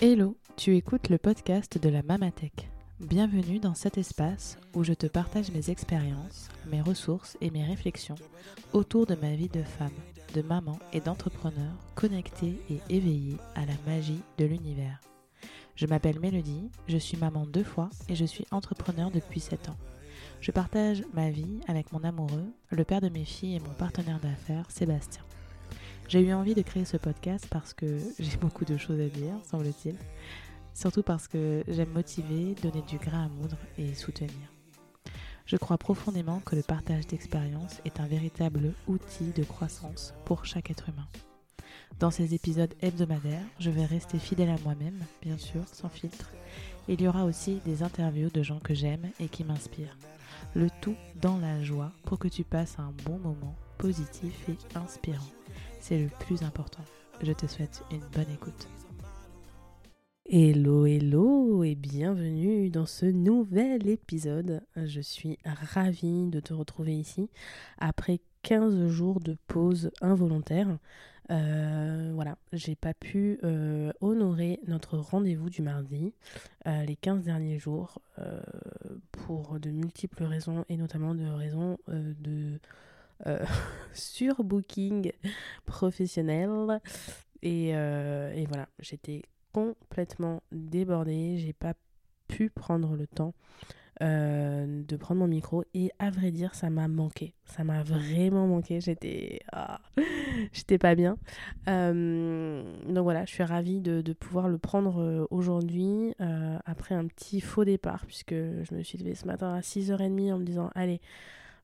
Hello, tu écoutes le podcast de la Mamatech. Bienvenue dans cet espace où je te partage mes expériences, mes ressources et mes réflexions autour de ma vie de femme, de maman et d'entrepreneur connectée et éveillée à la magie de l'univers. Je m'appelle Mélodie, je suis maman deux fois et je suis entrepreneur depuis 7 ans. Je partage ma vie avec mon amoureux, le père de mes filles et mon partenaire d'affaires, Sébastien. J'ai eu envie de créer ce podcast parce que j'ai beaucoup de choses à dire, semble-t-il. Surtout parce que j'aime motiver, donner du grain à moudre et soutenir. Je crois profondément que le partage d'expériences est un véritable outil de croissance pour chaque être humain. Dans ces épisodes hebdomadaires, je vais rester fidèle à moi-même, bien sûr, sans filtre. Il y aura aussi des interviews de gens que j'aime et qui m'inspirent. Le tout dans la joie pour que tu passes un bon moment positif et inspirant. C'est le plus important. Je te souhaite une bonne écoute. Hello, hello et bienvenue dans ce nouvel épisode. Je suis ravie de te retrouver ici après 15 jours de pause involontaire. Euh, voilà, j'ai pas pu euh, honorer notre rendez-vous du mardi euh, les 15 derniers jours pour de multiples raisons et notamment de raisons de surbooking professionnel. Et, et voilà, j'étais complètement débordée. J'ai pas pu prendre le temps euh, de prendre mon micro et à vrai dire ça m'a manqué ça m'a vraiment manqué j'étais ah, j'étais pas bien euh, donc voilà je suis ravie de, pouvoir le prendre euh, aujourd'hui après un petit faux départ puisque je me suis levée ce matin à 6h30 en me disant allez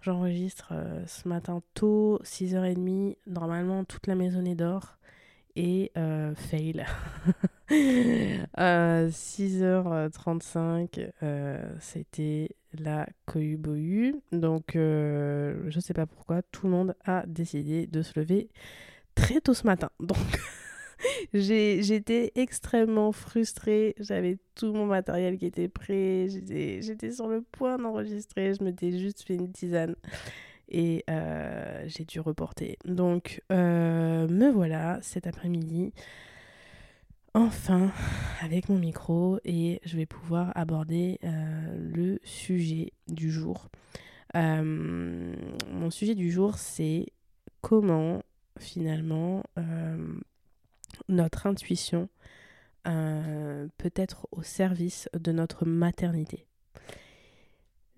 j'enregistre ce matin tôt 6h30 normalement toute la maisonnée dort et fail 6h35, euh, euh, c'était la cohubohu. Donc, euh, je sais pas pourquoi, tout le monde a décidé de se lever très tôt ce matin. Donc, j'étais extrêmement frustrée. J'avais tout mon matériel qui était prêt. J'étais sur le point d'enregistrer. Je m'étais juste fait une tisane. Et j'ai dû reporter. Donc, me voilà cet après-midi enfin avec mon micro et je vais pouvoir aborder euh, le sujet du jour. Euh, mon sujet du jour, c'est comment finalement euh, notre intuition peut être au service de notre maternité.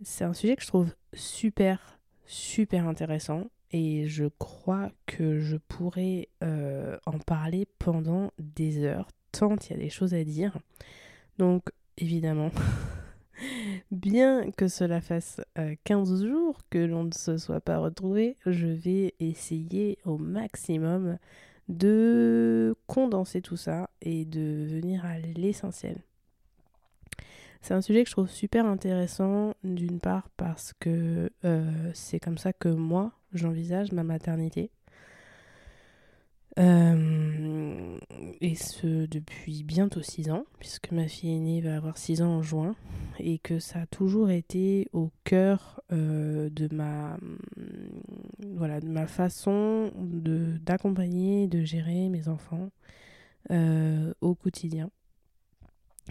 C'est un sujet que je trouve super, super intéressant et je crois que je pourrais en parler pendant des heures il y a des choses à dire. Donc, évidemment, bien que cela fasse 15 euh, jours que l'on ne se soit pas retrouvé, je vais essayer au maximum de condenser tout ça et de venir à l'essentiel. C'est un sujet que je trouve super intéressant, d'une part parce que euh, c'est comme ça que moi j'envisage ma maternité. Euh, et ce depuis bientôt 6 ans, puisque ma fille aînée va avoir 6 ans en juin, et que ça a toujours été au cœur euh, de, ma, voilà, de ma façon d'accompagner, de, gérer mes enfants euh, au quotidien.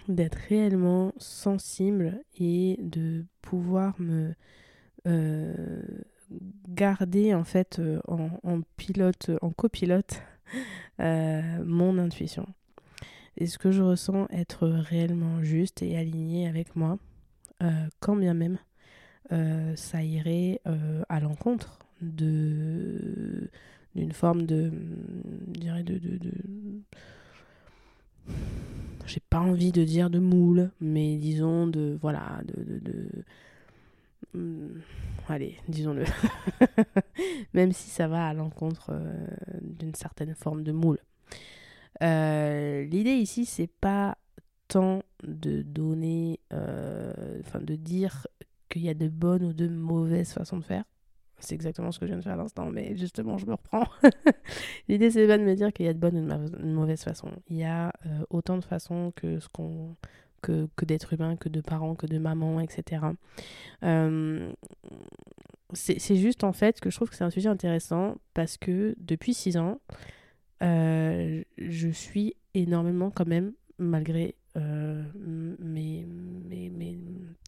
D'être réellement sensible et de pouvoir me garder en fait en, pilote, en copilote mon intuition. Est-ce que je ressens être réellement juste et aligné avec moi, euh, quand bien même euh, ça irait à l'encontre de d'une forme de je dirais de, de, j'ai pas envie de dire de moule mais disons de voilà de, de allez, disons-le. Même si ça va à l'encontre euh, d'une certaine forme de moule. Euh, l'idée ici, c'est pas tant de donner, euh, enfin de dire qu'il y a de bonnes ou de mauvaises façons de faire. C'est exactement ce que je viens de faire à l'instant, mais justement, je me reprends. L'idée, c'est pas de me dire qu'il y a de bonnes ou de mauvaises façons. Il y a autant de façons que ce qu'on que, que d'êtres humains, que de parents, que de mamans, etc. Euh, c'est juste en fait que je trouve que c'est un sujet intéressant parce que depuis six ans, euh, je suis énormément quand même malgré euh, mes, mes, mes,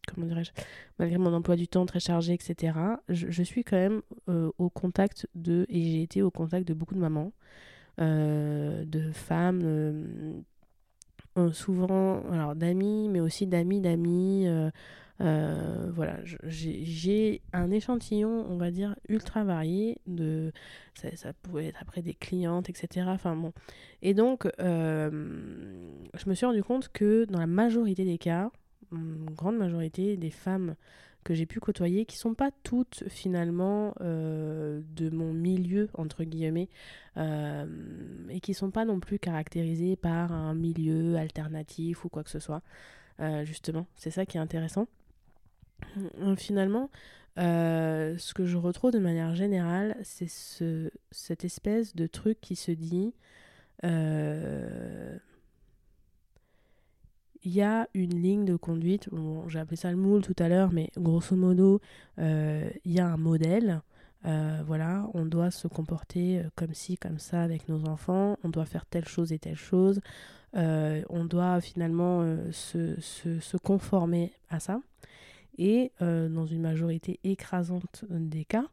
comment dirais-je, malgré mon emploi du temps très chargé, etc., je, suis quand même euh, au contact de, et j'ai été au contact de beaucoup de mamans, de femmes, euh, souvent, alors d'amis, mais aussi d'amis d'amis. Euh, voilà, j'ai un échantillon, on va dire, ultra varié. De, ça, pouvait être après des clientes, etc. Enfin bon. Et donc, euh, je me suis rendu compte que dans la majorité des cas, une grande majorité des femmes que j'ai pu côtoyer, qui sont pas toutes finalement euh, de mon milieu, entre guillemets, euh, et qui sont pas non plus caractérisées par un milieu alternatif ou quoi que ce soit. Euh, justement, c'est ça qui est intéressant. Finalement, ce que je retrouve de manière générale, c'est ce, cette espèce de truc qui se dit il y a une ligne de conduite, j'ai appelé ça le moule tout à l'heure, mais grosso modo, il y a un modèle. voilà, on doit se comporter comme ci, comme ça avec nos enfants, on doit faire telle chose et telle chose, on doit finalement se, se, se, conformer à ça. Et euh, dans une majorité écrasante des cas,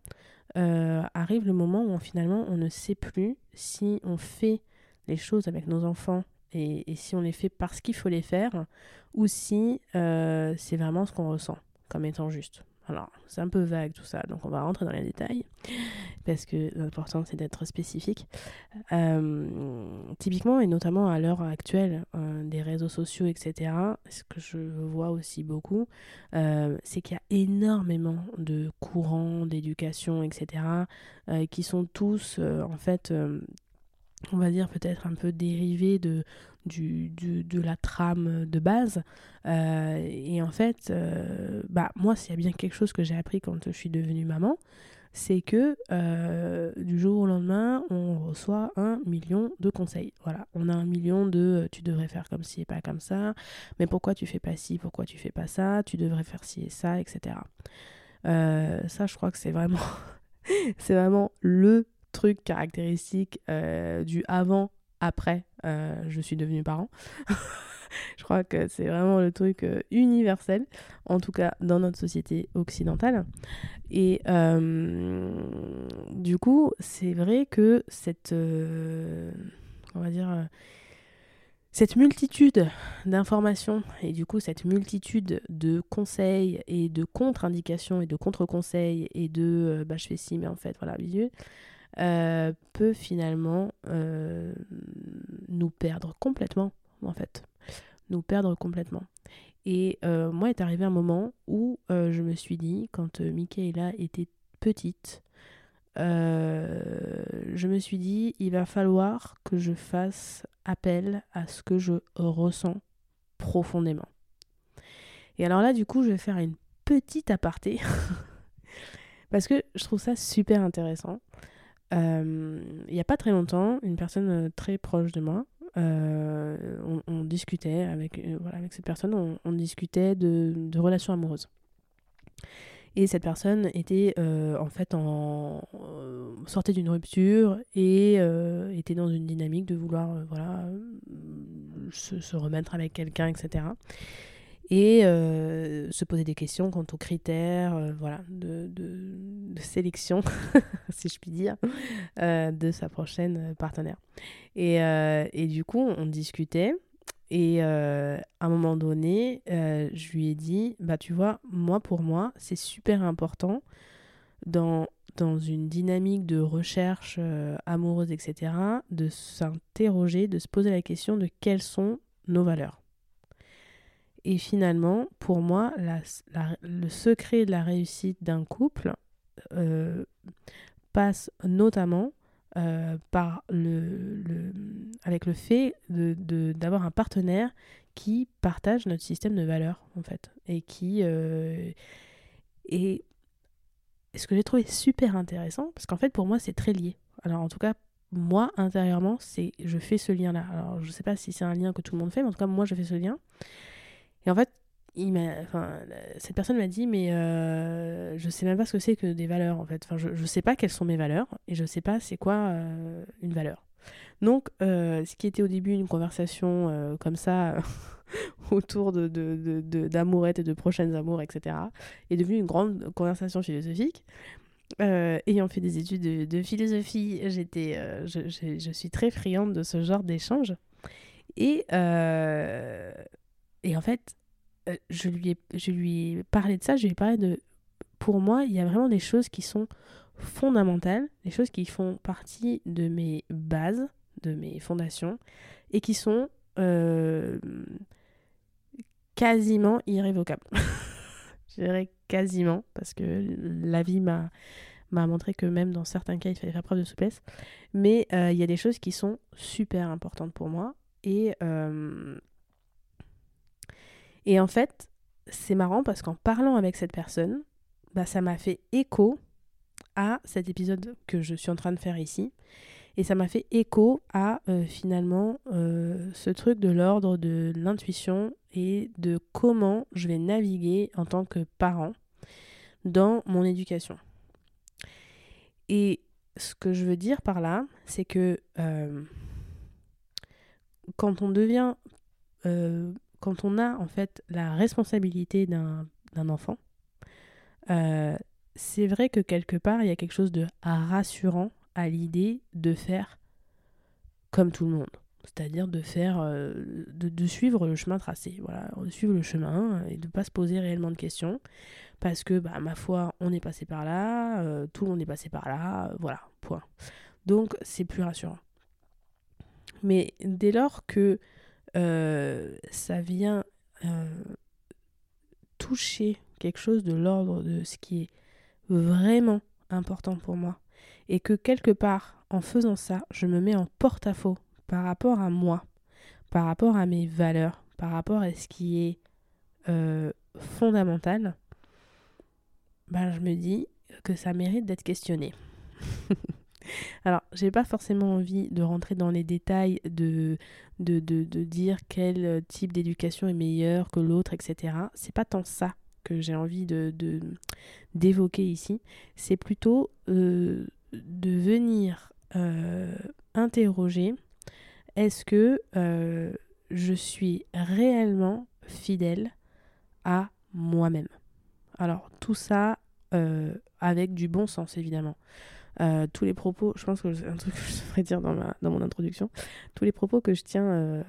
euh, arrive le moment où finalement on ne sait plus si on fait les choses avec nos enfants et, si on les fait parce qu'il faut les faire ou si euh, c'est vraiment ce qu'on ressent comme étant juste. Alors, c'est un peu vague tout ça, donc on va rentrer dans les détails, parce que l'important c'est d'être spécifique. Euh, typiquement, et notamment à l'heure actuelle euh, des réseaux sociaux, etc., ce que je vois aussi beaucoup, c'est qu'il y a énormément de courants d'éducation, etc., qui sont tous, en fait, on va dire peut-être un peu dérivés de, du, du, de la trame de base. Euh, et en fait, euh, bah, moi, s'il y a bien quelque chose que j'ai appris quand je suis devenue maman, c'est que euh, du jour au lendemain, on reçoit un million de conseils. Voilà, on a un million de tu devrais faire comme ci et pas comme ça, mais pourquoi tu fais pas ci, pourquoi tu fais pas ça, tu devrais faire ci et ça, etc. ça, je crois que c'est vraiment, c'est vraiment le truc caractéristique du avant après euh, je suis devenue parent. je crois que c'est vraiment le truc euh, universel, en tout cas dans notre société occidentale. Et euh, du coup, c'est vrai que cette, on va dire, cette multitude d'informations et du coup cette multitude de conseils et de contre-indications et de contre-conseils et de bah, je fais ci mais en fait voilà, bisous euh, peut finalement euh, nous perdre complètement, en fait. Nous perdre complètement. Et euh, moi est arrivé un moment où je me suis dit, quand Michaela était petite, je me suis dit, il va falloir que je fasse appel à ce que je ressens profondément. Et alors là, du coup, je vais faire une petite aparté. parce que je trouve ça super intéressant. Euh, il n'y a pas très longtemps, une personne euh, très proche de moi, euh, on, discutait avec, voilà, avec cette personne, on, discutait de, de, relations amoureuses. Et cette personne était en fait en sortait d'une rupture et était dans une dynamique de vouloir voilà se, se remettre avec quelqu'un, etc et euh, se poser des questions quant aux critères euh, voilà, de, de, sélection, si je puis dire, euh, de sa prochaine partenaire. Et, et, du coup, on discutait. Et à un moment donné, je lui ai dit, bah tu vois, moi pour moi, c'est super important dans, dans une dynamique de recherche amoureuse, etc., de s'interroger, de se poser la question de quelles sont nos valeurs. Et finalement, pour moi, le secret de la réussite d'un couple euh, passe notamment euh, par le, avec le fait d'avoir de, un partenaire qui partage notre système de valeurs, en fait. Et qui. Euh, et ce que j'ai trouvé super intéressant, parce qu'en fait, pour moi, c'est très lié. Alors, en tout cas, moi, intérieurement, je fais ce lien-là. Alors, je sais pas si c'est un lien que tout le monde fait, mais en tout cas, moi, je fais ce lien. Et en fait, cette personne m'a dit, mais euh, je sais même pas ce que c'est que des valeurs, en fait. Enfin, je, je sais pas quelles sont mes valeurs et je sais pas c'est quoi euh, une valeur. Donc, ce qui était au début une conversation comme ça autour de, de, d'amourettes et de prochaines amours, etc., est devenu une grande conversation philosophique. Euh, ayant fait des études de, philosophie, j'étais, euh, je, suis très friande de ce genre d'échange. Et, euh, et en fait, je lui, ai, je lui ai parlé de ça, je lui ai parlé de... Pour moi, il y a vraiment des choses qui sont fondamentales, des choses qui font partie de mes bases, de mes fondations, et qui sont quasiment irrévocable. je dirais quasiment, parce que la vie m'a m'a montré que même dans certains cas, il fallait faire preuve de souplesse. Mais euh, il y a des choses qui sont super importantes pour moi. Et, euh, et en fait, c'est marrant parce qu'en parlant avec cette personne, bah, ça m'a fait écho à cet épisode que je suis en train de faire ici. Et ça m'a fait écho à euh, finalement euh, ce truc de l'ordre de l'intuition et de comment je vais naviguer en tant que parent dans mon éducation. Et ce que je veux dire par là, c'est que euh, quand on devient, quand on a en fait la responsabilité d'un enfant, c'est vrai que quelque part, il y a quelque chose de rassurant à l'idée de faire comme tout le monde. C'est-à-dire de faire, euh, de, suivre le chemin tracé, voilà, de suivre le chemin et de ne pas se poser réellement de questions. Parce que, bah, ma foi, on est passé par là, euh, tout le monde est passé par là, voilà, point. Donc, c'est plus rassurant. Mais dès lors que euh, ça vient toucher quelque chose de l'ordre de ce qui est vraiment important pour moi, et que quelque part, en faisant ça, je me mets en porte-à-faux par rapport à moi, par rapport à mes valeurs, par rapport à ce qui est euh, fondamental, ben, je me dis que ça mérite d'être questionné. Alors, j'ai pas forcément envie de rentrer dans les détails de, de, de, dire quel type d'éducation est meilleur que l'autre, etc. C'est pas tant ça que j'ai envie de d'évoquer ici. C'est plutôt euh, de venir euh, interroger est-ce que euh, je suis réellement fidèle à moi-même? Alors tout ça euh, avec du bon sens évidemment. Tous les propos, je pense que c'est un truc que je devrais dire dans, ma, dans mon introduction, tous les propos que je tiens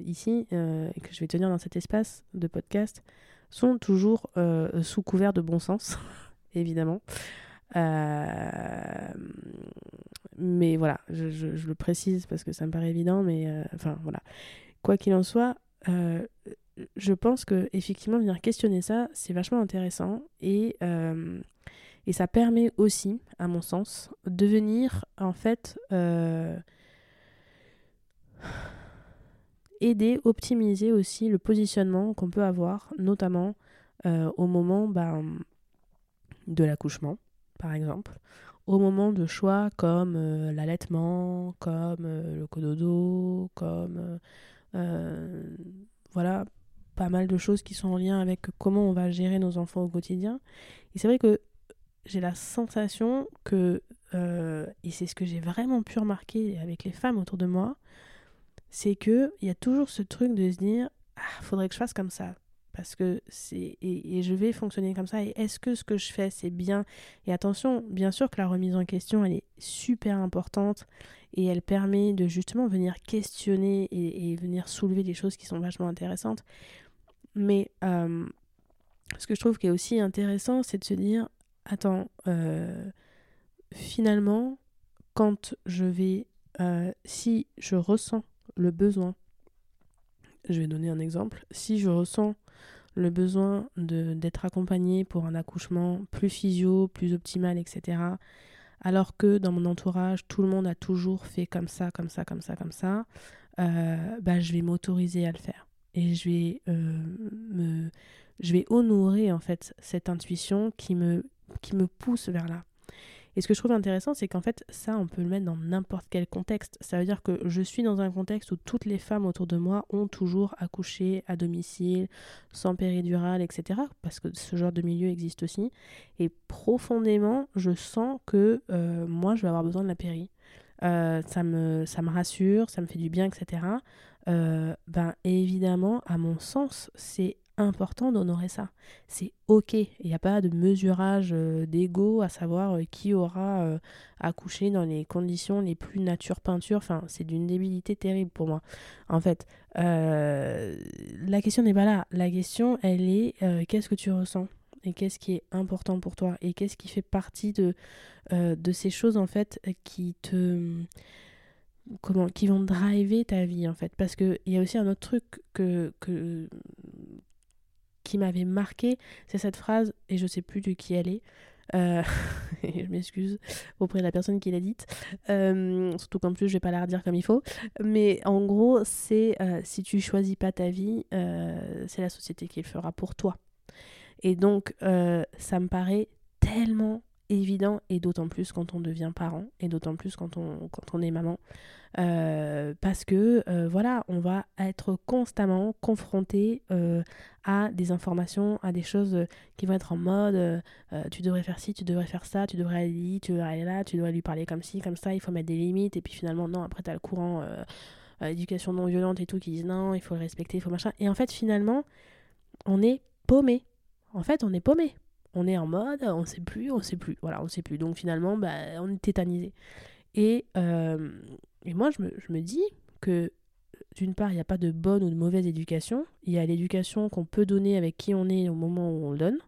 ici et que je vais tenir dans cet espace de podcast sont toujours sous couvert de bon sens, évidemment. Euh, mais voilà, je, je, le précise parce que ça me paraît évident, mais euh, enfin voilà. Quoi qu'il en soit, euh, je pense que effectivement venir questionner ça, c'est vachement intéressant et, et ça permet aussi, à mon sens, de venir en fait aider, optimiser aussi le positionnement qu'on peut avoir, notamment au moment ben, de l'accouchement par exemple, au moment de choix comme euh, l'allaitement, comme euh, le cododo, comme euh, voilà, pas mal de choses qui sont en lien avec comment on va gérer nos enfants au quotidien. Et c'est vrai que j'ai la sensation que, et c'est ce que j'ai vraiment pu remarquer avec les femmes autour de moi, c'est qu'il y a toujours ce truc de se dire, ah, faudrait que je fasse comme ça, parce que c'est et, je vais fonctionner comme ça. Et est-ce que ce que je fais c'est bien? Et attention bien sûr que la remise en question elle est super importante et elle permet de justement venir questionner et, venir soulever des choses qui sont vachement intéressantes. Mais euh, ce que je trouve qui est aussi intéressant c'est de se dire attends euh, finalement quand je vais euh, si je ressens le besoin je vais donner un exemple si je ressens le besoin d'être accompagné pour un accouchement plus physio, plus optimal, etc. Alors que dans mon entourage, tout le monde a toujours fait comme ça, comme ça, comme ça, comme ça, euh, bah, je vais m'autoriser à le faire. Et je vais, me, je vais honorer en fait cette intuition qui me, qui me pousse vers là. Et ce que je trouve intéressant, c'est qu'en fait, ça, on peut le mettre dans n'importe quel contexte. Ça veut dire que je suis dans un contexte où toutes les femmes autour de moi ont toujours accouché à domicile, sans péridurale, etc. Parce que ce genre de milieu existe aussi. Et profondément, je sens que euh, moi, je vais avoir besoin de la péri. ça, me, ça me rassure, ça me fait du bien, etc. ben évidemment, à mon sens, c'est important d'honorer ça. C'est ok. Il n'y a pas de mesurage d'ego à savoir qui aura accouché dans les conditions les plus nature peinture. C'est d'une débilité terrible pour moi. En fait, la question n'est pas là. La question, elle est qu'est-ce que tu ressens et qu'est-ce qui est important pour toi et qu'est-ce qui fait partie de, ces choses en fait qui te comment qui vont driver ta vie en fait parce que il y a aussi un autre truc que qui m'avait marqué, c'est cette phrase, et je sais plus de qui elle est. Euh, je m'excuse auprès de la personne qui l'a dite, euh, surtout qu'en plus je vais pas la redire comme il faut. Mais en gros, c'est euh, si tu choisis pas ta vie, c'est la société qui le fera pour toi. Et donc, ça me paraît tellement évident, et d'autant plus quand on devient parent, et d'autant plus quand on, quand on est maman. Euh, parce que euh, voilà, on va être constamment confronté euh, à des informations, à des choses qui vont être en mode tu devrais faire ci, tu devrais faire ça, tu devrais aller là, tu devrais aller là, tu devrais lui parler comme ci, comme ça, il faut mettre des limites, et puis finalement, non, après tu as le courant éducation non violente et tout qui disent non, il faut le respecter, il faut machin. Et en fait, finalement, on est paumé. En fait, on est paumé. On est en mode, on sait plus, on sait plus. Voilà, on sait plus. Donc finalement, bah, on est tétanisé. Et, et moi, je me, je me dis que d'une part, il n'y a pas de bonne ou de mauvaise éducation. Il y a l'éducation qu'on peut donner avec qui on est au moment où on le donne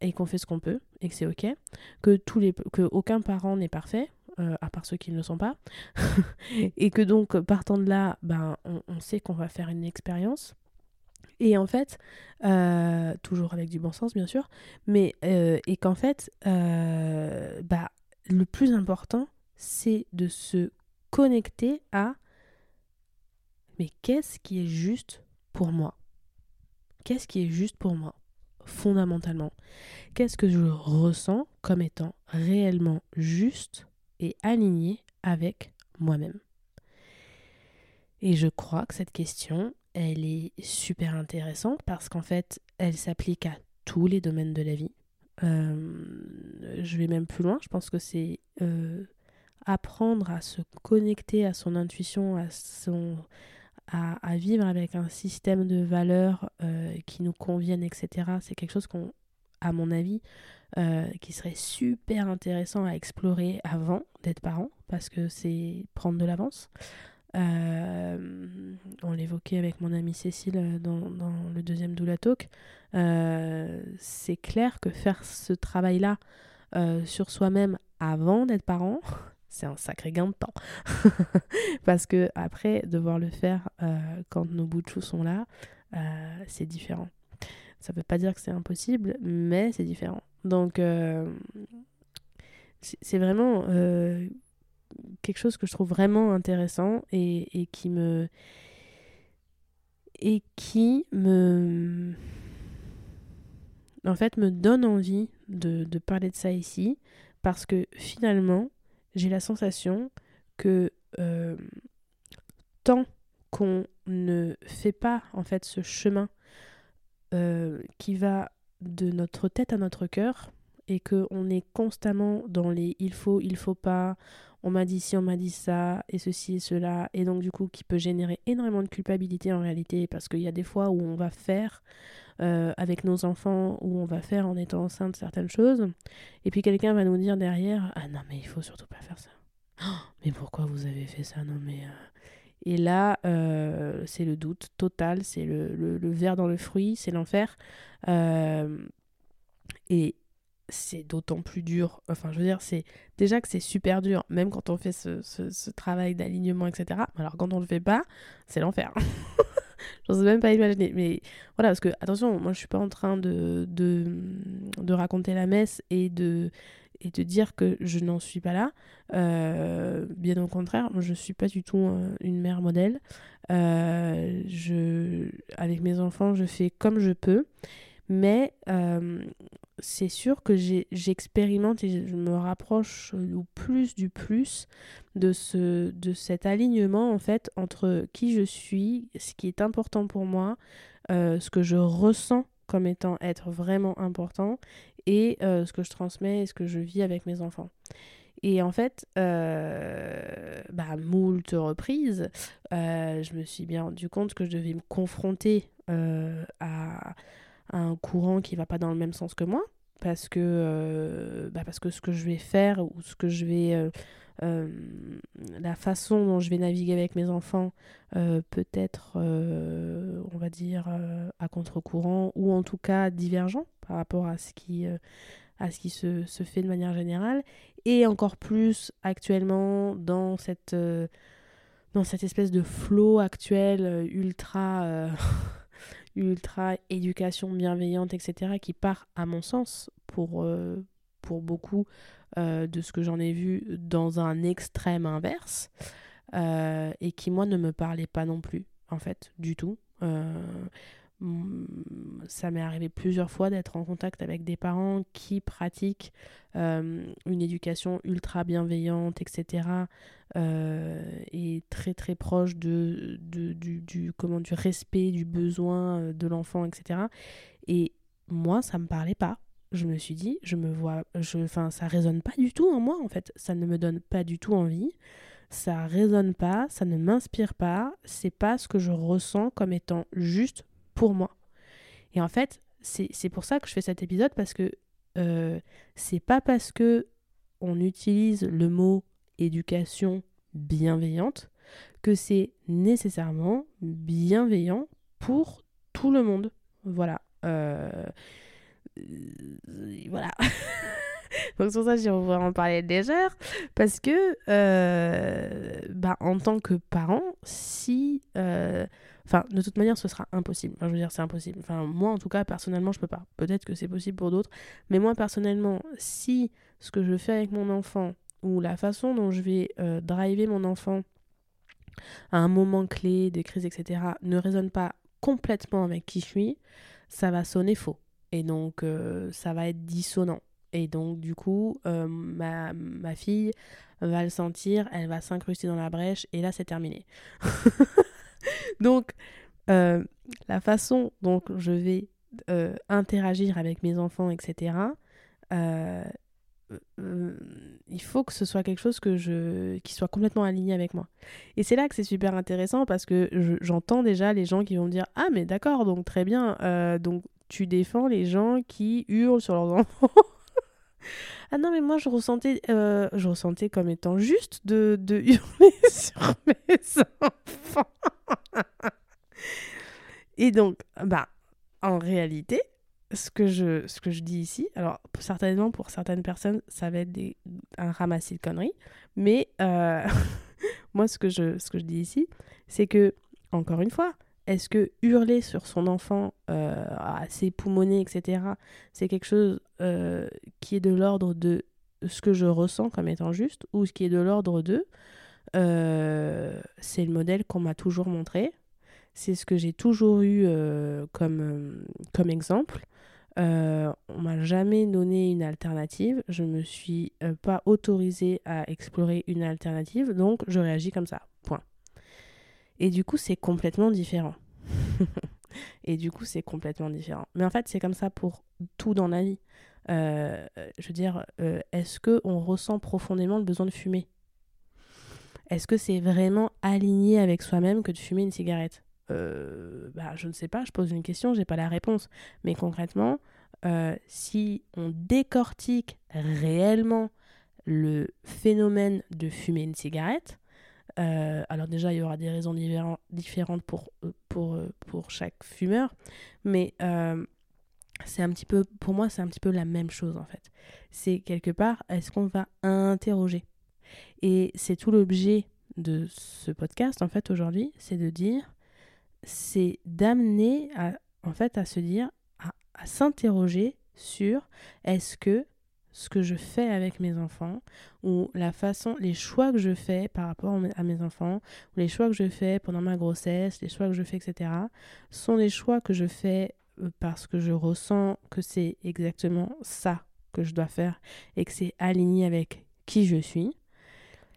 et qu'on fait ce qu'on peut et que c'est ok. Que, tous les, que aucun parent n'est parfait, euh, à part ceux qui ne le sont pas. et que donc, partant de là, ben, on, sait qu'on va faire une expérience. Et en fait, euh, toujours avec du bon sens bien sûr, mais euh, et qu'en fait, bah, le plus important, c'est de se connecter à mais qu'est-ce qui est juste pour moi? Qu'est-ce qui est juste pour moi fondamentalement? Qu'est-ce que je ressens comme étant réellement juste et aligné avec moi-même? Et je crois que cette question, elle est super intéressante parce qu'en fait, elle s'applique à tous les domaines de la vie. Euh, je vais même plus loin, je pense que c'est euh, apprendre à se connecter à son intuition, à, son, à, vivre avec un système de valeurs euh, qui nous conviennent, etc. C'est quelque chose qu'on, à mon avis, qui serait super intéressant à explorer avant d'être parent, parce que c'est prendre de l'avance. Euh, on l'évoquait avec mon amie Cécile dans, dans le deuxième Doula Talk. c'est clair que faire ce travail-là sur soi-même avant d'être parent, c'est un sacré gain de temps. Parce que après, devoir le faire euh, quand nos bouts sont là, euh, c'est différent. Ça veut pas dire que c'est impossible, mais c'est différent. Donc, euh, c'est vraiment quelque chose que je trouve vraiment intéressant et, et qui me. Et qui me. En fait, me donne envie de, de parler de ça ici. Parce que finalement, j'ai la sensation que euh, tant qu'on ne fait pas en fait ce chemin euh, qui va de notre tête à notre cœur et que on est constamment dans les il faut, il faut pas, on m'a dit ci, on m'a dit ça, et ceci et cela, et donc du coup qui peut générer énormément de culpabilité en réalité, parce qu'il y a des fois où on va faire euh, avec nos enfants où on va faire en étant enceinte certaines choses. Et puis quelqu'un va nous dire derrière Ah non, mais il faut surtout pas faire ça. Oh, mais pourquoi vous avez fait ça? Non, mais. Euh. Et là, euh, c'est le doute total, c'est le, le, verre dans le fruit, c'est l'enfer. et c'est d'autant plus dur. Enfin, je veux dire, c'est déjà que c'est super dur, même quand on fait ce, ce, travail d'alignement, etc. Alors, quand on le fait pas, c'est l'enfer. Sais même pas imaginer. Mais voilà, parce que, attention, moi je suis pas en train de, de, de raconter la messe et de, et de dire que je n'en suis pas là. Euh, bien au contraire, je suis pas du tout euh, une mère modèle. Euh, je, avec mes enfants, je fais comme je peux. Mais c'est sûr que j'expérimente et je me rapproche au plus du plus de, ce, de cet alignement en fait entre qui je suis, ce qui est important pour moi, euh, ce que je ressens comme étant être vraiment important et euh, ce que je transmets et ce que je vis avec mes enfants. Et en fait, euh, bah, moult reprises, euh, je me suis bien rendu compte que je devais me confronter euh, à, un courant qui va pas dans le même sens que moi. Parce que, bah, parce que ce que je vais faire ou ce que je vais. la façon dont je vais naviguer avec mes enfants peut être, on va dire, à contre-courant ou en tout cas divergent par rapport à ce qui à ce qui se, se, fait de manière générale, et encore plus actuellement dans cette, euh, dans cette espèce de flow actuel euh, ultra, euh, ultra éducation bienveillante, etc., qui part, à mon sens, pour, pour beaucoup de ce que j'en ai vu dans un extrême inverse, et qui, moi, ne me parlait pas non plus, en fait, du tout. Mm, ça m'est arrivé plusieurs fois d'être en contact avec des parents qui pratiquent euh, une éducation ultra bienveillante, etc. Euh, et très très proche de, du, du, comment, du respect, du besoin euh, de l'enfant, etc. Et moi, ça me parlait pas. Je me suis dit, je me vois, enfin, ça résonne pas du tout en moi en fait. Ça ne me donne pas du tout envie. Ça résonne pas, ça ne m'inspire pas. C'est pas ce que je ressens comme étant juste pour moi. Et en fait, c'est pour ça que je fais cet épisode parce que euh, c'est pas parce que on utilise le mot éducation bienveillante que c'est nécessairement bienveillant pour tout le monde. Voilà. Euh, voilà. Donc sur ça, j'ai vraiment parler légère parce que euh, bah, en tant que parent, si Enfin, de toute manière, ce sera impossible. je veux dire, c'est impossible. Enfin, moi, en tout cas, personnellement, je peux pas. Peut-être que c'est possible pour d'autres. Mais moi, personnellement, si ce que je fais avec mon enfant ou la façon dont je vais euh, driver mon enfant à un moment clé, des crises, etc., ne résonne pas complètement avec qui je suis, ça va sonner faux. Et donc, euh, ça va être dissonant. Et donc, du coup, euh, ma, ma fille va le sentir, elle va s'incruster dans la brèche, et là, c'est terminé. Donc, euh, la façon dont je vais euh, interagir avec mes enfants, etc., euh, il faut que ce soit quelque chose qui soit complètement aligné avec moi. Et c'est là que c'est super intéressant parce que j'entends déjà les gens qui vont me dire Ah, mais d'accord, donc très bien, donc tu défends les gens qui hurlent sur leurs enfants. ah non, mais moi je ressentais, je ressentais comme étant juste de, de hurler sur mes enfants. Et donc, bah, en réalité, ce que je, ce que je dis ici, alors certainement pour certaines personnes, ça va être un ramassis de conneries, mais euh, moi, ce que, je, ce que je dis ici, c'est que, encore une fois, est-ce que hurler sur son enfant euh, assez poumonné, etc., c'est quelque chose euh, qui est de l'ordre de ce que je ressens comme étant juste, ou ce qui est de l'ordre de euh, c'est le modèle qu'on m'a toujours montré. C'est ce que j'ai toujours eu euh, comme, euh, comme exemple. on m'a jamais donné une alternative. Je me suis pas autorisée à explorer une alternative, donc je réagis comme ça. Point. Et du coup, c'est complètement différent. Et du coup, c'est complètement différent. Mais en fait, c'est comme ça pour tout dans la vie. je veux dire, est-ce que on ressent profondément le besoin de fumer? Est-ce que c'est vraiment aligné avec soi-même que de fumer une cigarette? Euh, bah, Je ne sais pas, je pose une question, j'ai pas la réponse. Mais concrètement, euh, si on décortique réellement le phénomène de fumer une cigarette, euh, alors déjà, il y aura des raisons différentes pour, pour, pour chaque fumeur, mais c'est un petit peu, pour moi, c'est un petit peu la même chose en fait. C'est quelque part, est-ce qu'on va interroger? Et c'est tout l'objet de ce podcast, en fait, aujourd'hui, c'est de dire, c'est d'amener à, en fait, à se dire, à, s'interroger sur est-ce que ce que je fais avec mes enfants ou la façon, les choix que je fais par rapport à mes enfants, ou les choix que je fais pendant ma grossesse, les choix que je fais, etc., sont des choix que je fais euh, parce que je ressens que c'est exactement ça que je dois faire et que c'est aligné avec qui je suis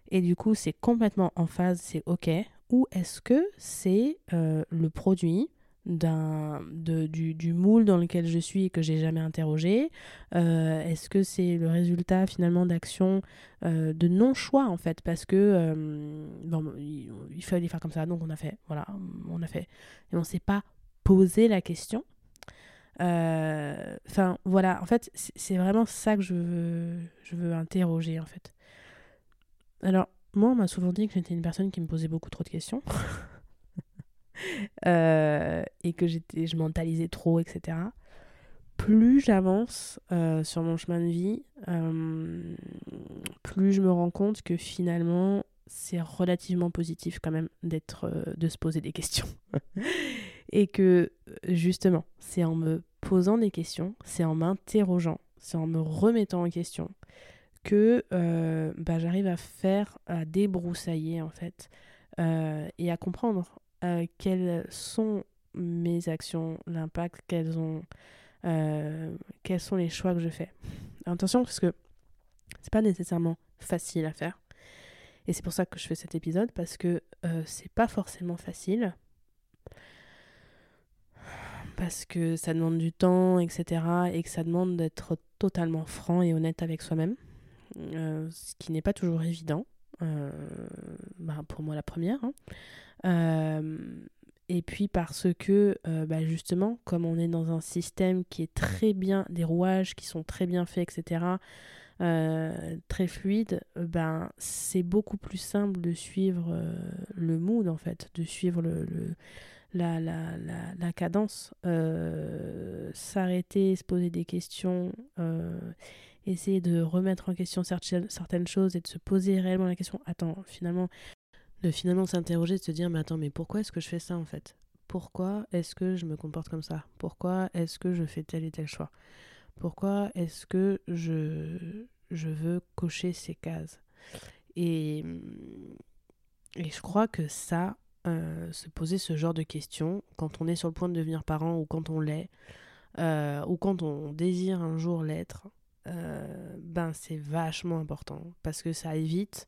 et du coup c'est complètement en phase, c'est ok Ou est-ce que c'est euh, le produit d'un du, du, moule dans lequel je suis et que j'ai jamais interrogé euh, Est-ce que c'est le résultat finalement d'actions euh, de non-choix en fait? Parce que euh, bon, il, fallait faire comme ça, donc on a fait, voilà, on a fait. Et on s'est pas posé la question. Enfin voilà, en fait c'est vraiment ça que je veux, je veux interroger en fait. Alors moi on m'a souvent dit que j'étais une personne qui me posait beaucoup trop de questions. Euh, et que j'étais, je mentalisais trop, etc. Plus j'avance euh, sur mon chemin de vie, euh, plus je me rends compte que finalement c'est relativement positif quand même d'être, de se poser des questions. et que justement, c'est en me posant des questions, c'est en m'interrogeant, c'est en me remettant en question que bah, j'arrive à faire, à débroussailler en fait, et à comprendre euh, quelles sont mes actions, l'impact qu'elles ont, euh, quels sont les choix que je fais. Attention parce que c'est pas nécessairement facile à faire. Et c'est pour ça que je fais cet épisode parce que euh, c'est pas forcément facile. Parce que ça demande du temps, etc. Et que ça demande d'être totalement franc et honnête avec soi-même. Ce qui n'est pas toujours évident. Bah, pour moi, la première. Hein. Euh, et puis parce que, euh, bah, justement, comme on est dans un système qui est très bien, des rouages qui sont très bien faits, etc., euh, très fluide, ben, c'est beaucoup plus simple de suivre le mood, en fait, de suivre le, la, la, la, la, cadence, s'arrêter, se poser des questions, essayer de remettre en question certaines choses et de se poser réellement la question, attends, finalement, de finalement s'interroger, de se dire, mais attends, mais pourquoi est-ce que je fais ça en fait? Pourquoi est-ce que je me comporte comme ça? Pourquoi est-ce que je fais tel et tel choix? Pourquoi est-ce que je, je veux cocher ces cases? Et, et je crois que ça, euh, se poser ce genre de questions, quand on est sur le point de devenir parent ou quand on l'est, euh, ou quand on désire un jour l'être, euh, ben c'est vachement important parce que ça évite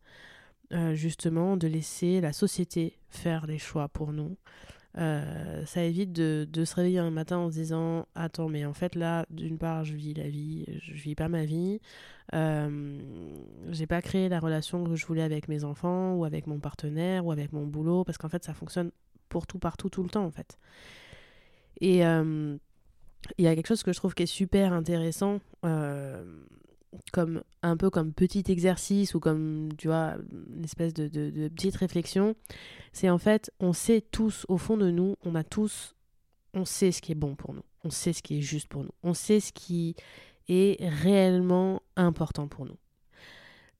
euh, justement de laisser la société faire les choix pour nous. Euh, ça évite de, se réveiller un matin en se disant attends mais en fait là d'une part je vis la vie je vis pas ma vie euh, j'ai pas créé la relation que je voulais avec mes enfants ou avec mon partenaire ou avec mon boulot parce qu'en fait ça fonctionne pour tout partout tout le temps en fait il y a quelque chose que je trouve qui est super intéressant comme un peu comme petit exercice ou comme tu vois une espèce de, de, petite réflexion c'est en fait on sait tous au fond de nous on a tous on sait ce qui est bon pour nous on sait ce qui est juste pour nous on sait ce qui est réellement important pour nous.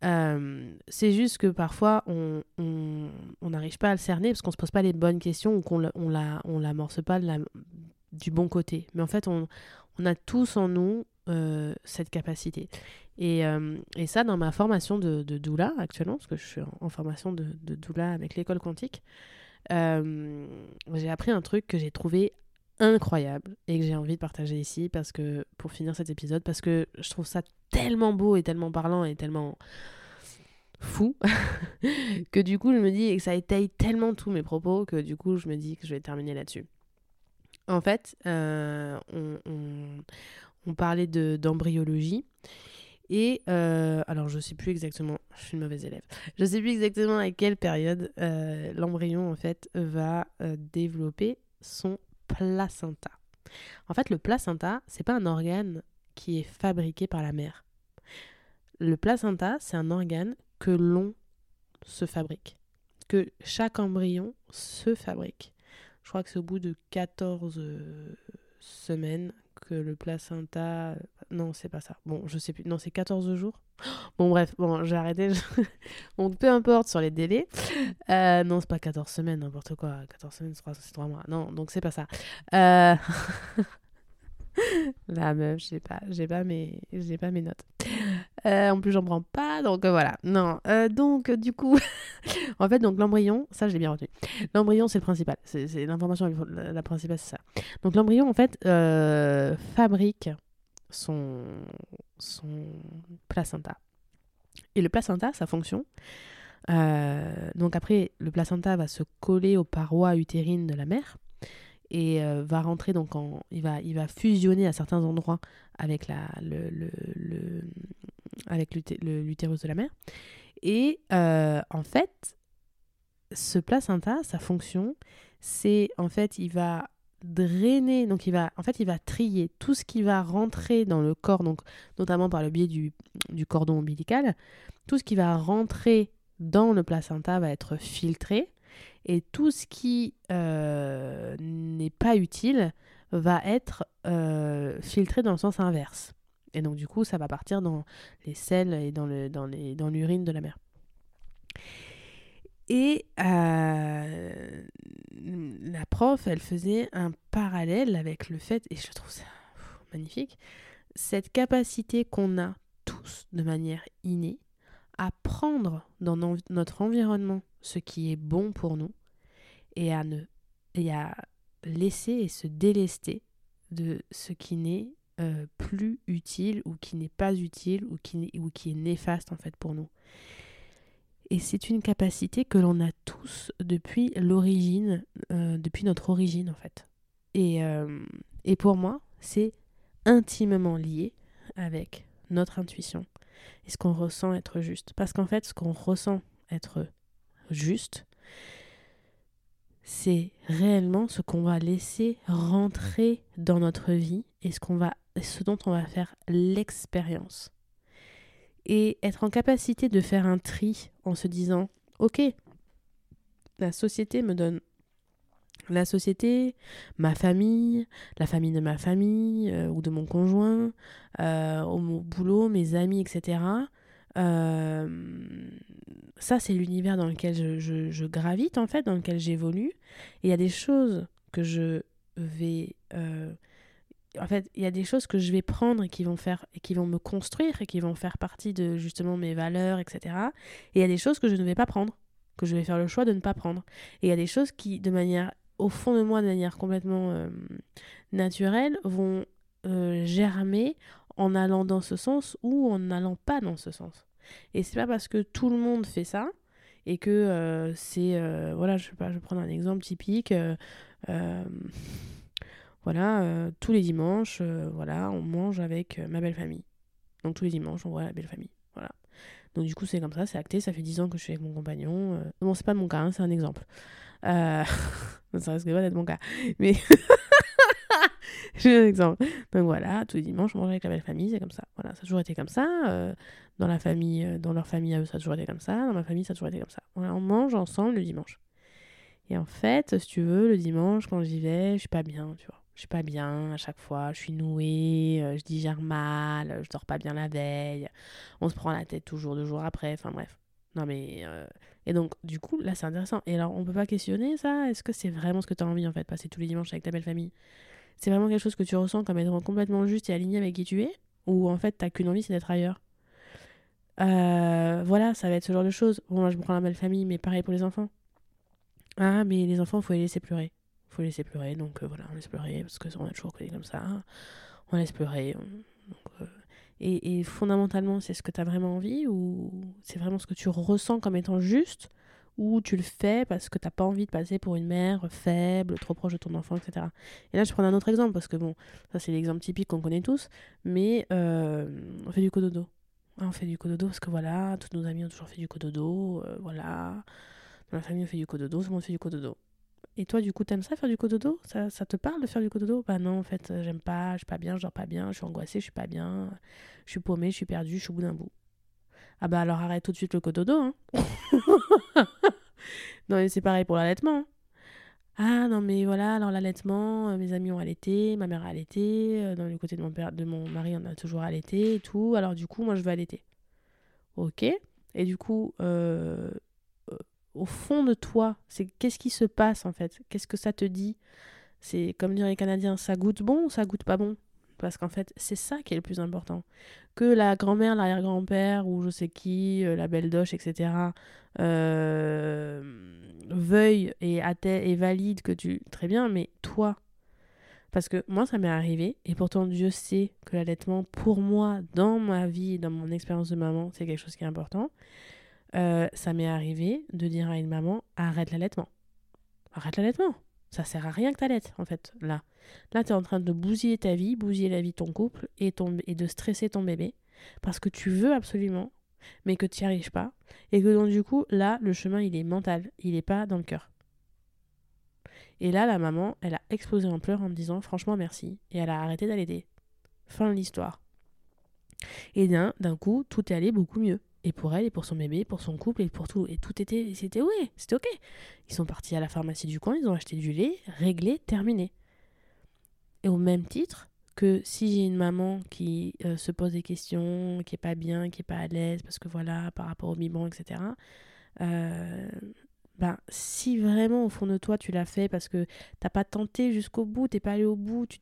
Euh, c'est juste que parfois on n'arrive on, pas à le cerner parce qu'on se pose pas les bonnes questions ou qu'on on la on l'amorce pas la, du bon côté mais en fait on, on a tous en nous euh, cette capacité. Et, euh, et, ça, dans ma formation de, doula actuellement, parce que je suis en, formation de, de, doula avec l'école quantique, euh, j'ai appris un truc que j'ai trouvé incroyable et que j'ai envie de partager ici parce que pour finir cet épisode parce que je trouve ça tellement beau et tellement parlant et tellement fou que du coup je me dis et que ça étaye tellement tous mes propos que du coup je me dis que je vais terminer là-dessus. En fait, on, on, parlait d'embryologie. Et euh, alors, je sais plus exactement, je suis une mauvaise élève, je sais plus exactement à quelle période euh, l'embryon en fait va euh, développer son placenta. En fait, le placenta, c'est pas un organe qui est fabriqué par la mère. Le placenta, c'est un organe que l'on se fabrique, que chaque embryon se fabrique. Je crois que c'est au bout de 14 semaines que le placenta. Non, c'est pas ça. Bon, je sais plus. Non, c'est 14 jours. Bon, bref, bon, j'ai arrêté. bon, peu importe sur les délais. Euh, non, c'est pas 14 semaines, n'importe quoi. 14 semaines, c'est 3, mois. Non, donc c'est pas ça. Euh... La meuf, j'ai pas, j'ai pas mes, j'ai pas mes notes. Euh, en plus, j'en prends pas, donc euh, voilà. Non, euh, donc du coup, en fait, donc l'embryon, ça, je l'ai bien retenu. L'embryon, c'est le principal. C'est, l'information la, principale, c'est ça. Donc l'embryon, en fait, fabrique son placenta. Et le placenta, sa fonction. donc après, le placenta va se coller aux parois utérines de la mère et va rentrer donc en il va fusionner à certains endroits avec la le, le avec l'utérus de la mère et en fait ce placenta sa fonction c'est en fait il va drainer, donc il va, en fait, il va trier tout ce qui va rentrer dans le corps, notamment par le biais du, du cordon ombilical, tout ce qui va rentrer dans le placenta va être filtré et tout ce qui euh, n'est pas utile va être euh, filtré dans le sens inverse. Et donc du coup, ça va partir dans les selles et dans l'urine dans les, dans de la mère. Et euh, la prof, elle faisait un parallèle avec le fait, et je trouve ça magnifique, cette capacité qu'on a tous de manière innée à prendre dans notre environnement ce qui est bon pour nous et à, ne, et à laisser et se délester de ce qui n'est euh, plus utile ou qui n'est pas utile ou qui, ou qui est néfaste en fait pour nous. Et c'est une capacité que l'on a tous depuis l'origine, euh, depuis notre origine en fait. Et, euh, et pour moi, c'est intimement lié avec notre intuition et ce qu'on ressent être juste. Parce qu'en fait, ce qu'on ressent être juste, c'est réellement ce qu'on va laisser rentrer dans notre vie et ce, qu'on va, ce dont on va faire l'expérience et être en capacité de faire un tri en se disant ok la société me donne la société, ma famille, la famille de ma famille euh, ou de mon conjoint, euh, au boulot, mes amis, etc. Euh, ça, c'est l'univers dans lequel je, je, gravite, en fait, dans lequel j'évolue. Et il y a des choses que je vais en fait, il y a des choses que je vais prendre et qui vont faire et qui vont me construire et qui vont faire partie de justement mes valeurs, etc. Et il y a des choses que je ne vais pas prendre, que je vais faire le choix de ne pas prendre. Et il y a des choses qui, de manière, au fond de moi, de manière complètement euh, naturelle, vont euh, germer en allant dans ce sens ou en n'allant pas dans ce sens. Et c'est pas parce que tout le monde fait ça et que euh, c'est voilà, je sais pas, je vais prendre un exemple typique voilà, euh, tous les dimanches, euh, voilà, on mange avec euh, ma belle famille. Donc tous les dimanches, on voit la belle famille. Voilà. Donc du coup, c'est comme ça, c'est acté. Ça fait 10 ans que je suis avec mon compagnon. Bon, c'est pas mon cas, hein, c'est un exemple. ça risque pas d'être mon cas. Mais j'ai un exemple. Donc voilà, tous les dimanches, on mange avec la belle famille, c'est comme ça. Voilà, ça a toujours été comme ça. dans la famille, dans leur famille à eux, ça a toujours été comme ça. Dans ma famille, ça a toujours été comme ça. On mange ensemble le dimanche. Et en fait, si tu veux, le dimanche, quand j'y vais, je suis pas bien, tu vois je suis pas bien à chaque fois, je suis nouée, euh, je digère mal, je dors pas bien la veille, on se prend la tête toujours deux jours après, enfin bref. Non mais... Euh, et donc du coup, là c'est intéressant. Et alors on peut pas questionner ça? Est-ce que c'est vraiment ce que tu as envie en fait, passer tous les dimanches avec ta belle famille? C'est vraiment quelque chose que tu ressens comme étant complètement juste et aligné avec qui tu es? Ou en fait t'as qu'une envie c'est d'être ailleurs? Euh, Voilà, ça va être ce genre de choses. Bon moi je prends la belle famille, mais pareil pour les enfants. Ah mais les enfants, faut les laisser pleurer faut laisser pleurer. Donc euh, voilà, on laisse pleurer parce qu'on a toujours connu comme ça. On laisse pleurer. Euh, et, fondamentalement, c'est ce que tu as vraiment envie ou c'est vraiment ce que tu ressens comme étant juste ou tu le fais parce que t'as pas envie de passer pour une mère faible, trop proche de ton enfant, etc. Et là, je prends un autre exemple parce que bon, ça c'est l'exemple typique qu'on connaît tous, mais euh, on fait du cododo. Ah, on fait du cododo parce que voilà, tous nos amis ont toujours fait du cododo, voilà. Dans la famille, on fait du cododo, tout le monde fait du cododo. Et toi, du coup, t'aimes ça faire du cododo? Ça, ça te parle de faire du cododo? Bah non, en fait, euh, j'aime pas, je suis pas bien, je dors pas bien, je suis angoissée, je suis pas bien, je suis paumée, je suis perdue, je suis au bout d'un bout. Ah bah alors arrête tout de suite le cododo, hein Non, mais c'est pareil pour l'allaitement. Hein. Ah non, mais voilà, alors l'allaitement, euh, mes amis ont allaité, ma mère a allaité, euh, dans le côté de mon, de mon mari, on a toujours allaité et tout, alors du coup, moi, je veux allaiter. Ok Et du coup, au fond de toi, c'est qu'est-ce qui se passe en fait? Qu'est-ce que ça te dit? C'est comme diraient les Canadiens, ça goûte bon ou ça goûte pas bon? Parce qu'en fait, c'est ça qui est le plus important. Que la grand-mère, l'arrière-grand-père ou je sais qui, euh, la belle doche, etc., euh, veuille et, et valide que tu... Très bien, mais toi, parce que moi, ça m'est arrivé, et pourtant Dieu sait que l'allaitement, pour moi, dans ma vie, dans mon expérience de maman, c'est quelque chose qui est important. Euh, ça m'est arrivé de dire à une maman arrête l'allaitement. Arrête l'allaitement. Ça sert à rien que t'allaites, en fait, là. Là, tu es en train de bousiller ta vie, bousiller la vie de ton couple et, ton, et de stresser ton bébé. Parce que tu veux absolument, mais que tu n'y arrives pas. Et que donc, du coup, là, le chemin, il est mental. Il n'est pas dans le cœur. Et là, la maman, elle a explosé en pleurs en me disant franchement merci. Et elle a arrêté d'allaiter. Fin de l'histoire. Et d'un coup, tout est allé beaucoup mieux. Et pour elle, et pour son bébé, pour son couple, et pour tout. Et tout était. C'était c'était ok. Ils sont partis à la pharmacie du coin, ils ont acheté du lait, réglé, terminé. Et au même titre que si j'ai une maman qui euh, se pose des questions, qui est pas bien, qui est pas à l'aise, parce que voilà, par rapport au biberon, etc. Euh, ben, si vraiment au fond de toi tu l'as fait parce que t'as pas tenté jusqu'au bout, t'es pas allé au bout, tu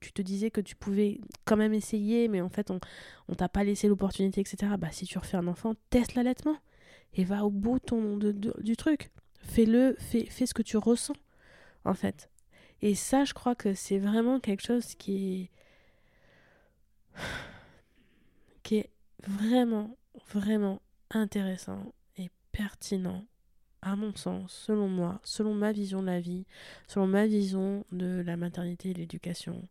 tu te disais que tu pouvais quand même essayer, mais en fait, on, on t'a pas laissé l'opportunité, etc. Bah, si tu refais un enfant, teste l'allaitement et va au bout ton, du truc. Fais-le, fais, ce que tu ressens, en fait. Et ça, je crois que c'est vraiment quelque chose qui est, qui est vraiment, vraiment intéressant et pertinent, à mon sens, selon moi, selon ma vision de la vie, selon ma vision de la maternité et de l'éducation.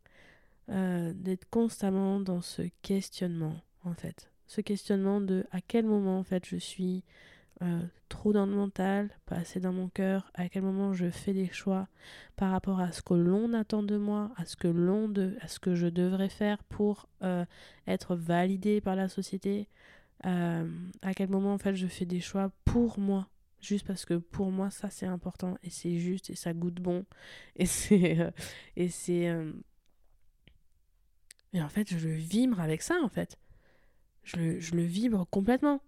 Euh, d'être constamment dans ce questionnement, en fait. Ce questionnement de à quel moment, en fait, je suis euh, trop dans le mental, pas assez dans mon cœur, à quel moment je fais des choix par rapport à ce que l'on attend de moi, à ce que l'on de, à ce que je devrais faire pour euh, être validé par la société, à quel moment en fait je fais des choix pour moi, juste parce que pour moi ça c'est important et c'est juste et ça goûte bon et c'est et c'est mais en fait, je le vibre avec ça, en fait. Je le, je le vibre complètement.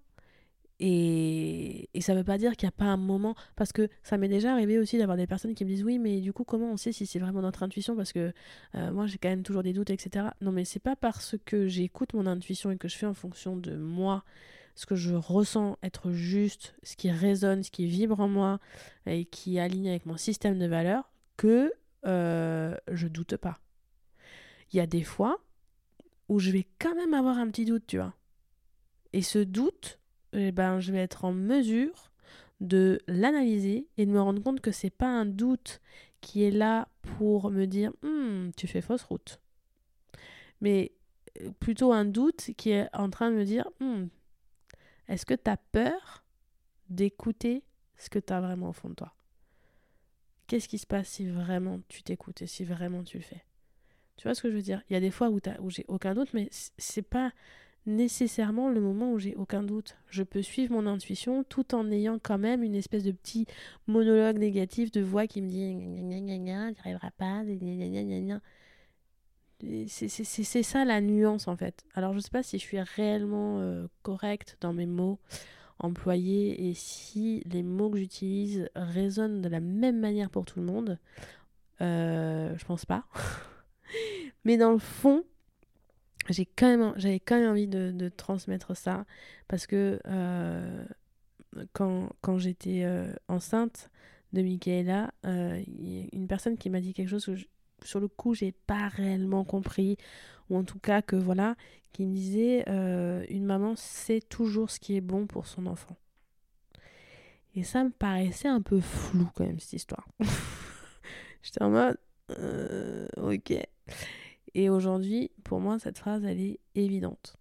Et, et ça veut pas dire qu'il n'y a pas un moment. Parce que ça m'est déjà arrivé aussi d'avoir des personnes qui me disent Oui, mais du coup, comment on sait si c'est vraiment notre intuition? Parce que euh, moi, j'ai quand même toujours des doutes, etc. Non, mais c'est pas parce que j'écoute mon intuition et que je fais en fonction de moi ce que je ressens être juste, ce qui résonne, ce qui vibre en moi et qui aligne avec mon système de valeurs que euh, je doute pas. Il y a des fois où je vais quand même avoir un petit doute, tu vois. Et ce doute, eh ben, je vais être en mesure de l'analyser et de me rendre compte que c'est pas un doute qui est là pour me dire hm, tu fais fausse route. Mais euh, plutôt un doute qui est en train de me dire hm, est-ce que tu as peur d'écouter ce que tu as vraiment au fond de toi? Qu'est-ce qui se passe si vraiment tu t'écoutes et si vraiment tu le fais? Tu vois ce que je veux dire? Il y a des fois où, où j'ai aucun doute, mais c'est pas nécessairement le moment où j'ai aucun doute. Je peux suivre mon intuition tout en ayant quand même une espèce de petit monologue négatif de voix qui me dit n'y arriveras pas, c'est ça la nuance en fait. Alors je sais pas si je suis réellement euh, correcte dans mes mots employés et si les mots que j'utilise résonnent de la même manière pour tout le monde. Euh, je pense pas. Mais dans le fond, j'ai quand même, j'avais quand même envie de, transmettre ça parce que euh, quand, j'étais euh, enceinte de Michaela, euh, une personne qui m'a dit quelque chose que sur le coup j'ai pas réellement compris ou en tout cas que voilà qui me disait une maman sait toujours ce qui est bon pour son enfant. Et ça me paraissait un peu flou quand même cette histoire. J'étais en mode ok et aujourd'hui, pour moi, cette phrase, elle est évidente.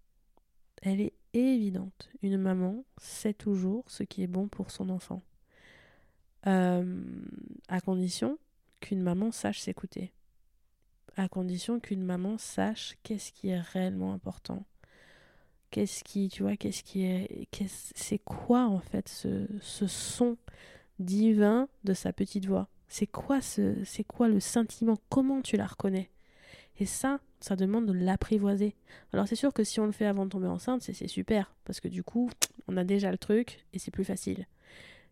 Elle est évidente. Une maman sait toujours ce qui est bon pour son enfant. Euh, à condition qu'une maman sache s'écouter. À condition qu'une maman sache qu'est-ce qui est réellement important. Qu'est-ce qui, tu vois, qu'est-ce qui est. c'est quoi en fait ce, ce son divin de sa petite voix C'est quoi, le sentiment? Comment tu la reconnais? Et ça, ça demande de l'apprivoiser. Alors c'est sûr que si on le fait avant de tomber enceinte, c'est super, parce que du coup, on a déjà le truc et c'est plus facile.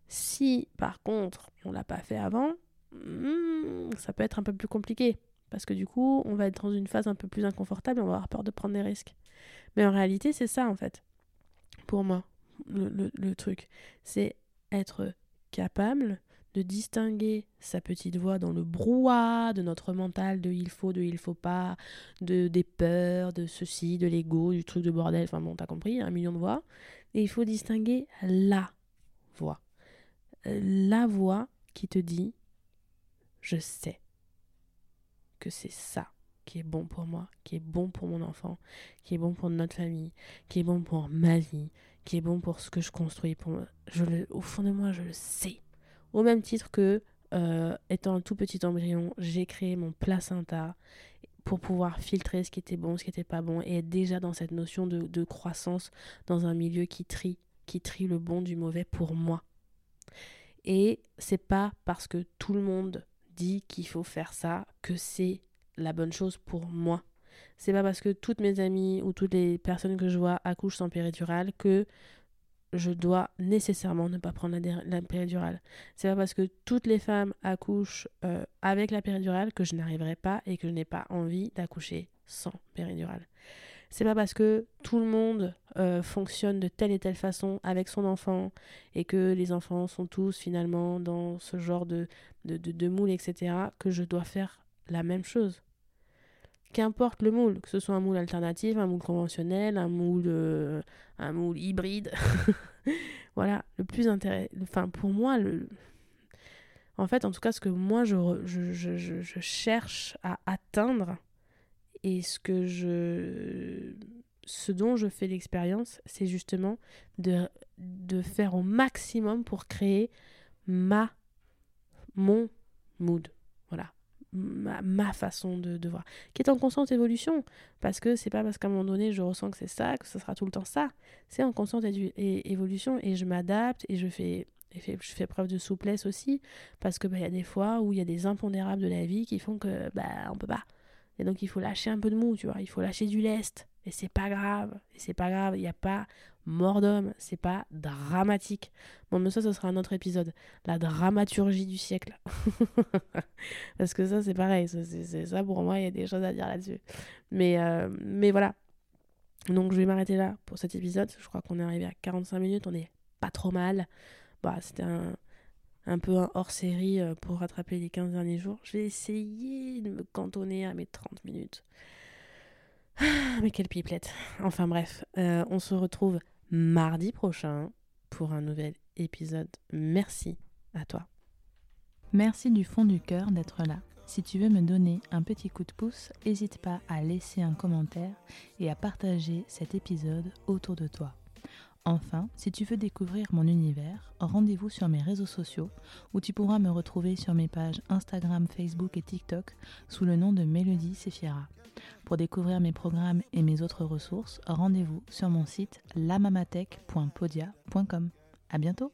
Si par contre, on l'a pas fait avant, hmm, ça peut être un peu plus compliqué, parce que du coup, on va être dans une phase un peu plus inconfortable, on va avoir peur de prendre des risques. Mais en réalité, c'est ça en fait, pour moi, le truc. C'est être capable de distinguer sa petite voix dans le brouhaha de notre mental, de il faut, de il faut pas, de des peurs, de ceci, de l'ego, du truc de bordel, enfin bon, t'as compris, un million de voix. Et il faut distinguer la voix. La voix qui te dit je sais que c'est ça qui est bon pour moi, qui est bon pour mon enfant, qui est bon pour notre famille, qui est bon pour ma vie, qui est bon pour ce que je construis. Pour moi. Je le, au fond de moi, je le sais. Au même titre que, euh, étant un tout petit embryon, j'ai créé mon placenta pour pouvoir filtrer ce qui était bon, ce qui n'était pas bon, et être déjà dans cette notion de, croissance dans un milieu qui trie, qui trie le bon du mauvais pour moi. Et c'est pas parce que tout le monde dit qu'il faut faire ça que c'est la bonne chose pour moi. C'est pas parce que toutes mes amies ou toutes les personnes que je vois accouchent sans péridurale que je dois nécessairement ne pas prendre la, péridurale. C'est pas parce que toutes les femmes accouchent euh, avec la péridurale que je n'arriverai pas et que je n'ai pas envie d'accoucher sans péridurale. C'est pas parce que tout le monde euh, fonctionne de telle et telle façon avec son enfant et que les enfants sont tous finalement dans ce genre de, de, de moule, etc., que je dois faire la même chose qu'importe le moule, que ce soit un moule alternatif, un moule conventionnel, un moule, euh, un moule hybride. voilà, le plus intéressant. Enfin, pour moi. En fait, en tout cas, ce que moi je cherche à atteindre et ce que je. Ce dont je fais l'expérience, c'est justement de, de faire au maximum pour créer ma. mon mood ma, façon de, voir, qui est en constante évolution, parce que c'est pas parce qu'à un moment donné je ressens que c'est ça, que ce sera tout le temps ça, c'est en constante évolution et je m'adapte et je fais, je fais preuve de souplesse aussi, parce que bah, il y a des fois où il y a des impondérables de la vie qui font que bah on peut pas. Et donc il faut lâcher un peu de mou, tu vois, il faut lâcher du lest. Et c'est pas grave, c'est pas grave, il n'y a pas mort d'homme, c'est pas dramatique. Bon, mais ça, ce sera un autre épisode. La dramaturgie du siècle. Parce que ça, c'est pareil, c'est ça pour moi, il y a des choses à dire là-dessus. Mais, euh, mais voilà. Donc, je vais m'arrêter là pour cet épisode. Je crois qu'on est arrivé à 45 minutes, on est pas trop mal. Bah, c'était un, un peu un hors-série euh, pour rattraper les 15 derniers jours. Je vais essayer de me cantonner à mes 30 minutes. Ah, mais quelle pipelette. Enfin bref, euh, on se retrouve mardi prochain pour un nouvel épisode. Merci à toi. Merci du fond du cœur d'être là. Si tu veux me donner un petit coup de pouce, n'hésite pas à laisser un commentaire et à partager cet épisode autour de toi. Enfin, si tu veux découvrir mon univers, rendez-vous sur mes réseaux sociaux où tu pourras me retrouver sur mes pages Instagram, Facebook et TikTok sous le nom de Mélodie Sefiera. Pour découvrir mes programmes et mes autres ressources, rendez-vous sur mon site lamamatech.podia.com. À bientôt!